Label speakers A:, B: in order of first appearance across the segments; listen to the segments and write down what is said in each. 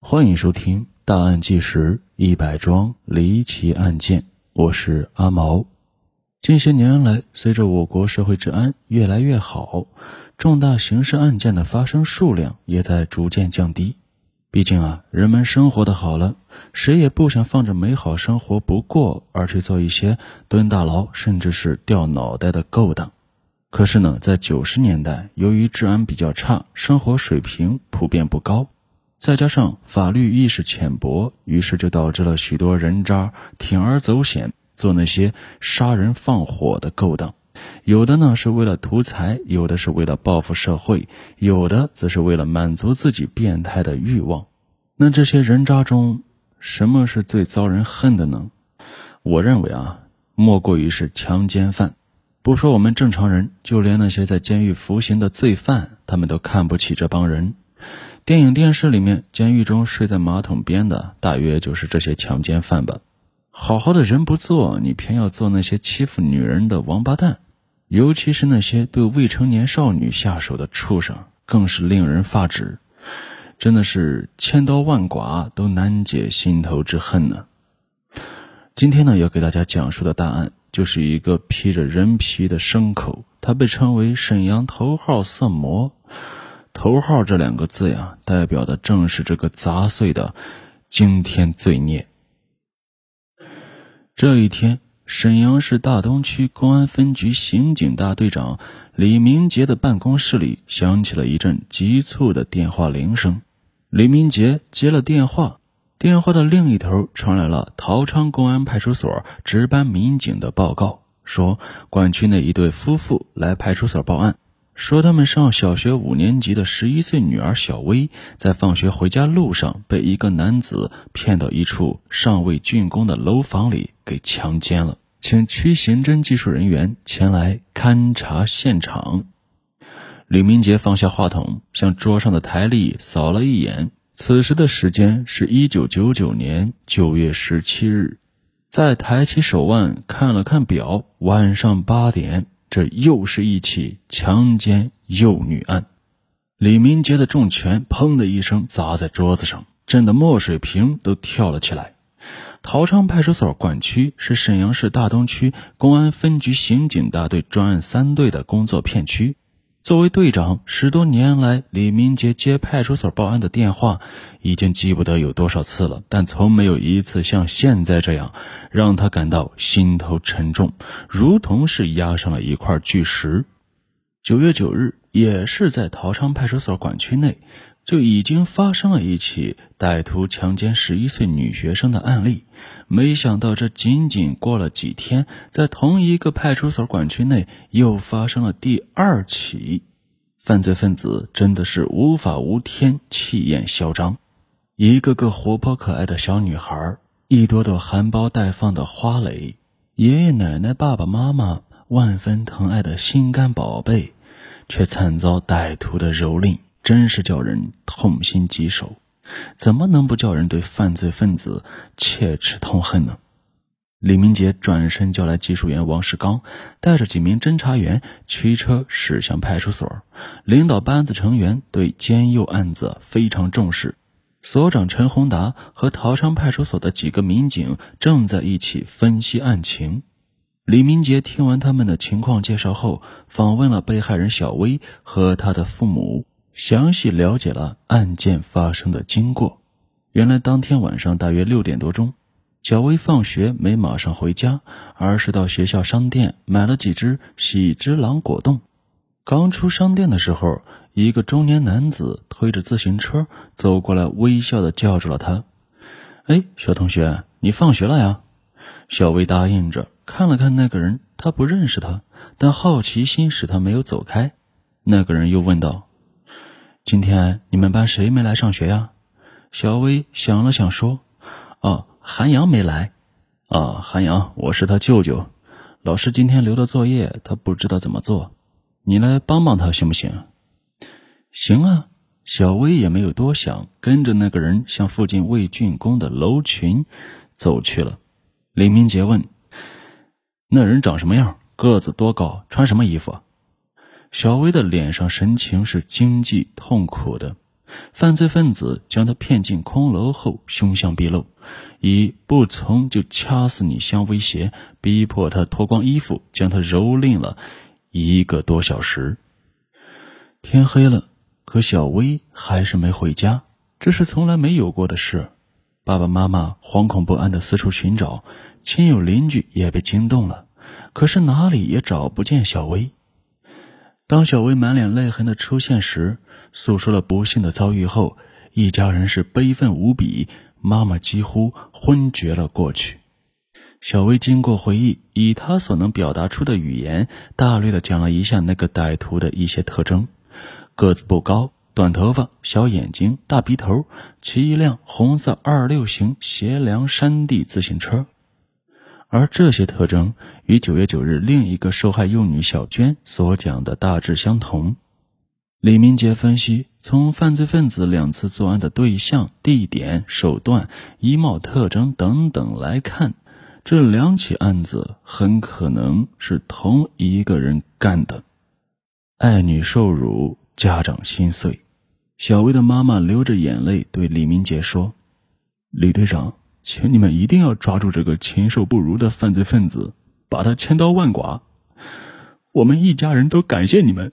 A: 欢迎收听《大案纪实：一百桩离奇案件》，我是阿毛。近些年来，随着我国社会治安越来越好，重大刑事案件的发生数量也在逐渐降低。毕竟啊，人们生活的好了，谁也不想放着美好生活不过，而去做一些蹲大牢甚至是掉脑袋的勾当。可是呢，在九十年代，由于治安比较差，生活水平普遍不高，再加上法律意识浅薄，于是就导致了许多人渣铤而走险，做那些杀人放火的勾当。有的呢是为了图财，有的是为了报复社会，有的则是为了满足自己变态的欲望。那这些人渣中，什么是最遭人恨的呢？我认为啊，莫过于是强奸犯。不说我们正常人，就连那些在监狱服刑的罪犯，他们都看不起这帮人。电影、电视里面，监狱中睡在马桶边的，大约就是这些强奸犯吧。好好的人不做，你偏要做那些欺负女人的王八蛋，尤其是那些对未成年少女下手的畜生，更是令人发指。真的是千刀万剐都难解心头之恨呢。今天呢，要给大家讲述的大案。就是一个披着人皮的牲口，他被称为沈阳头号色魔。头号这两个字呀，代表的正是这个杂碎的惊天罪孽。这一天，沈阳市大东区公安分局刑警大队长李明杰的办公室里响起了一阵急促的电话铃声。李明杰接了电话。电话的另一头传来了陶昌公安派出所值班民警的报告，说管区内一对夫妇来派出所报案，说他们上小学五年级的十一岁女儿小薇在放学回家路上被一个男子骗到一处尚未竣工的楼房里给强奸了，请区刑侦技术人员前来勘察现场。李明杰放下话筒，向桌上的台历扫了一眼。此时的时间是一九九九年九月十七日，再抬起手腕看了看表，晚上八点，这又是一起强奸幼女案。李明杰的重拳砰的一声砸在桌子上，震得墨水瓶都跳了起来。陶昌派出所管区是沈阳市大东区公安分局刑警大队专案三队的工作片区。作为队长，十多年来，李明杰接派出所报案的电话已经记不得有多少次了，但从没有一次像现在这样让他感到心头沉重，如同是压上了一块巨石。九月九日，也是在陶昌派出所管区内，就已经发生了一起歹徒强奸十一岁女学生的案例。没想到，这仅仅过了几天，在同一个派出所管区内又发生了第二起犯罪分子，真的是无法无天，气焰嚣张。一个个活泼可爱的小女孩，一朵朵含苞待放的花蕾，爷爷奶奶、爸爸妈妈万分疼爱的心肝宝贝，却惨遭歹徒的蹂躏，真是叫人痛心疾首。怎么能不叫人对犯罪分子切齿痛恨呢？李明杰转身叫来技术员王世刚，带着几名侦查员驱车驶向派出所。领导班子成员对奸幼案子非常重视。所长陈宏达和桃昌派出所的几个民警正在一起分析案情。李明杰听完他们的情况介绍后，访问了被害人小薇和她的父母。详细了解了案件发生的经过。原来当天晚上大约六点多钟，小薇放学没马上回家，而是到学校商店买了几只喜之郎果冻。刚出商店的时候，一个中年男子推着自行车走过来，微笑的叫住了他：“哎，小同学，你放学了呀？”小薇答应着，看了看那个人，他不认识他，但好奇心使他没有走开。那个人又问道。今天你们班谁没来上学呀？小薇想了想说：“哦，韩阳没来。啊，韩阳，我是他舅舅。老师今天留的作业，他不知道怎么做，你来帮帮他行不行？”“行啊。”小薇也没有多想，跟着那个人向附近未竣工的楼群走去了。李明杰问：“那人长什么样？个子多高？穿什么衣服？”小薇的脸上神情是惊悸痛苦的。犯罪分子将她骗进空楼后，凶相毕露，以不从就掐死你相威胁，逼迫她脱光衣服，将她蹂躏了一个多小时。天黑了，可小薇还是没回家，这是从来没有过的事。爸爸妈妈惶恐不安的四处寻找，亲友邻居也被惊动了，可是哪里也找不见小薇。当小薇满脸泪痕的出现时，诉说了不幸的遭遇后，一家人是悲愤无比，妈妈几乎昏厥了过去。小薇经过回忆，以她所能表达出的语言，大略的讲了一下那个歹徒的一些特征：个子不高，短头发，小眼睛，大鼻头，骑一辆红色二六型斜梁山地自行车。而这些特征与九月九日另一个受害幼女小娟所讲的大致相同。李明杰分析，从犯罪分子两次作案的对象、地点、手段、衣帽特征等等来看，这两起案子很可能是同一个人干的。爱女受辱，家长心碎。小薇的妈妈流着眼泪对李明杰说：“李队长。”请你们一定要抓住这个禽兽不如的犯罪分子，把他千刀万剐。我们一家人都感谢你们。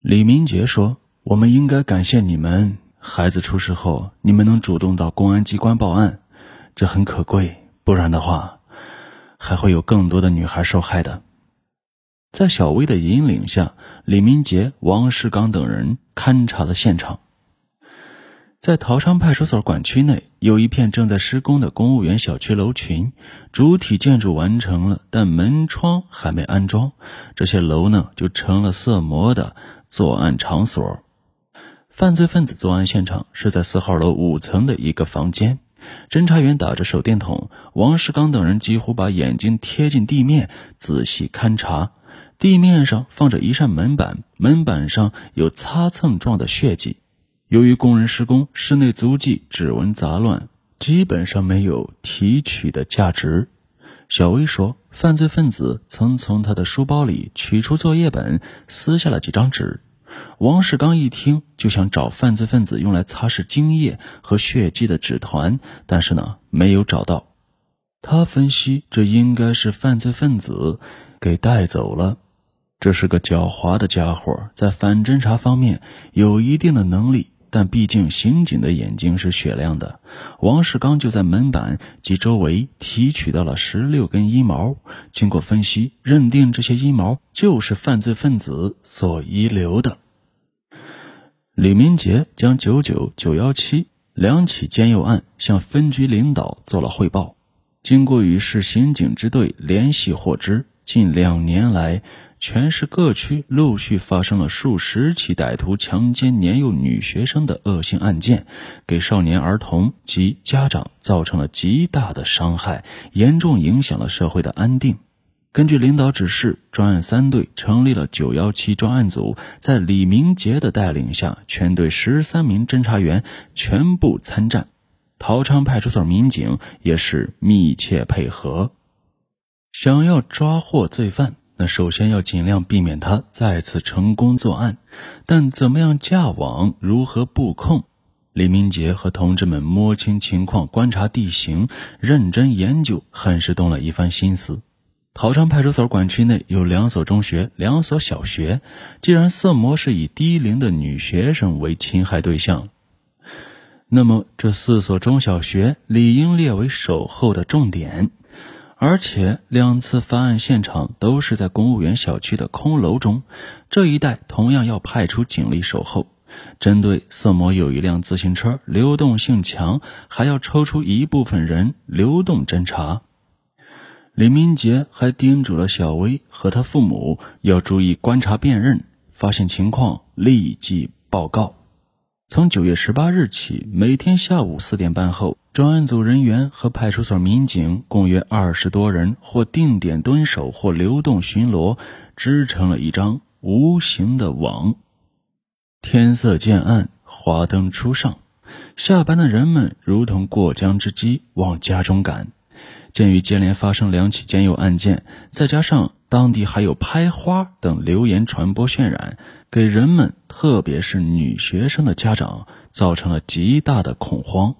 A: 李明杰说：“我们应该感谢你们，孩子出事后，你们能主动到公安机关报案，这很可贵。不然的话，还会有更多的女孩受害的。”在小薇的引领下，李明杰、王世刚等人勘察了现场。在陶昌派出所管区内，有一片正在施工的公务员小区楼群，主体建筑完成了，但门窗还没安装。这些楼呢，就成了色魔的作案场所。犯罪分子作案现场是在四号楼五层的一个房间。侦查员打着手电筒，王世刚等人几乎把眼睛贴近地面，仔细勘察。地面上放着一扇门板，门板上有擦蹭状的血迹。由于工人施工，室内足迹、指纹杂乱，基本上没有提取的价值。小薇说，犯罪分子曾从他的书包里取出作业本，撕下了几张纸。王世刚一听就想找犯罪分子用来擦拭精液和血迹的纸团，但是呢，没有找到。他分析，这应该是犯罪分子给带走了。这是个狡猾的家伙，在反侦查方面有一定的能力。但毕竟刑警的眼睛是雪亮的，王世刚就在门板及周围提取到了十六根阴毛。经过分析，认定这些阴毛就是犯罪分子所遗留的。李明杰将九九九幺七两起奸幼案向分局领导做了汇报。经过与市刑警支队联系获知，近两年来。全市各区陆续发生了数十起歹徒强奸年幼女学生的恶性案件，给少年儿童及家长造成了极大的伤害，严重影响了社会的安定。根据领导指示，专案三队成立了九幺七专案组，在李明杰的带领下，全队十三名侦查员全部参战，陶昌派出所民警也是密切配合，想要抓获罪犯。那首先要尽量避免他再次成功作案，但怎么样架网、如何布控？李明杰和同志们摸清情况、观察地形、认真研究，很是动了一番心思。陶山派出所管区内有两所中学、两所小学，既然色魔是以低龄的女学生为侵害对象，那么这四所中小学理应列为守候的重点。而且两次犯案现场都是在公务员小区的空楼中，这一带同样要派出警力守候。针对色魔有一辆自行车，流动性强，还要抽出一部分人流动侦查。李明杰还叮嘱了小薇和他父母要注意观察辨认，发现情况立即报告。从九月十八日起，每天下午四点半后。专案组人员和派出所民警共约二十多人，或定点蹲守，或流动巡逻，织成了一张无形的网。天色渐暗，华灯初上，下班的人们如同过江之鲫往家中赶。鉴于接连发生两起奸幼案件，再加上当地还有拍花等流言传播渲染，给人们，特别是女学生的家长造成了极大的恐慌。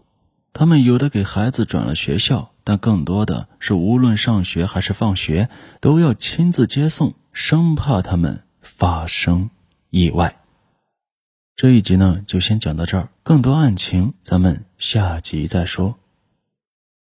A: 他们有的给孩子转了学校，但更多的是无论上学还是放学都要亲自接送，生怕他们发生意外。这一集呢，就先讲到这儿，更多案情咱们下集再说。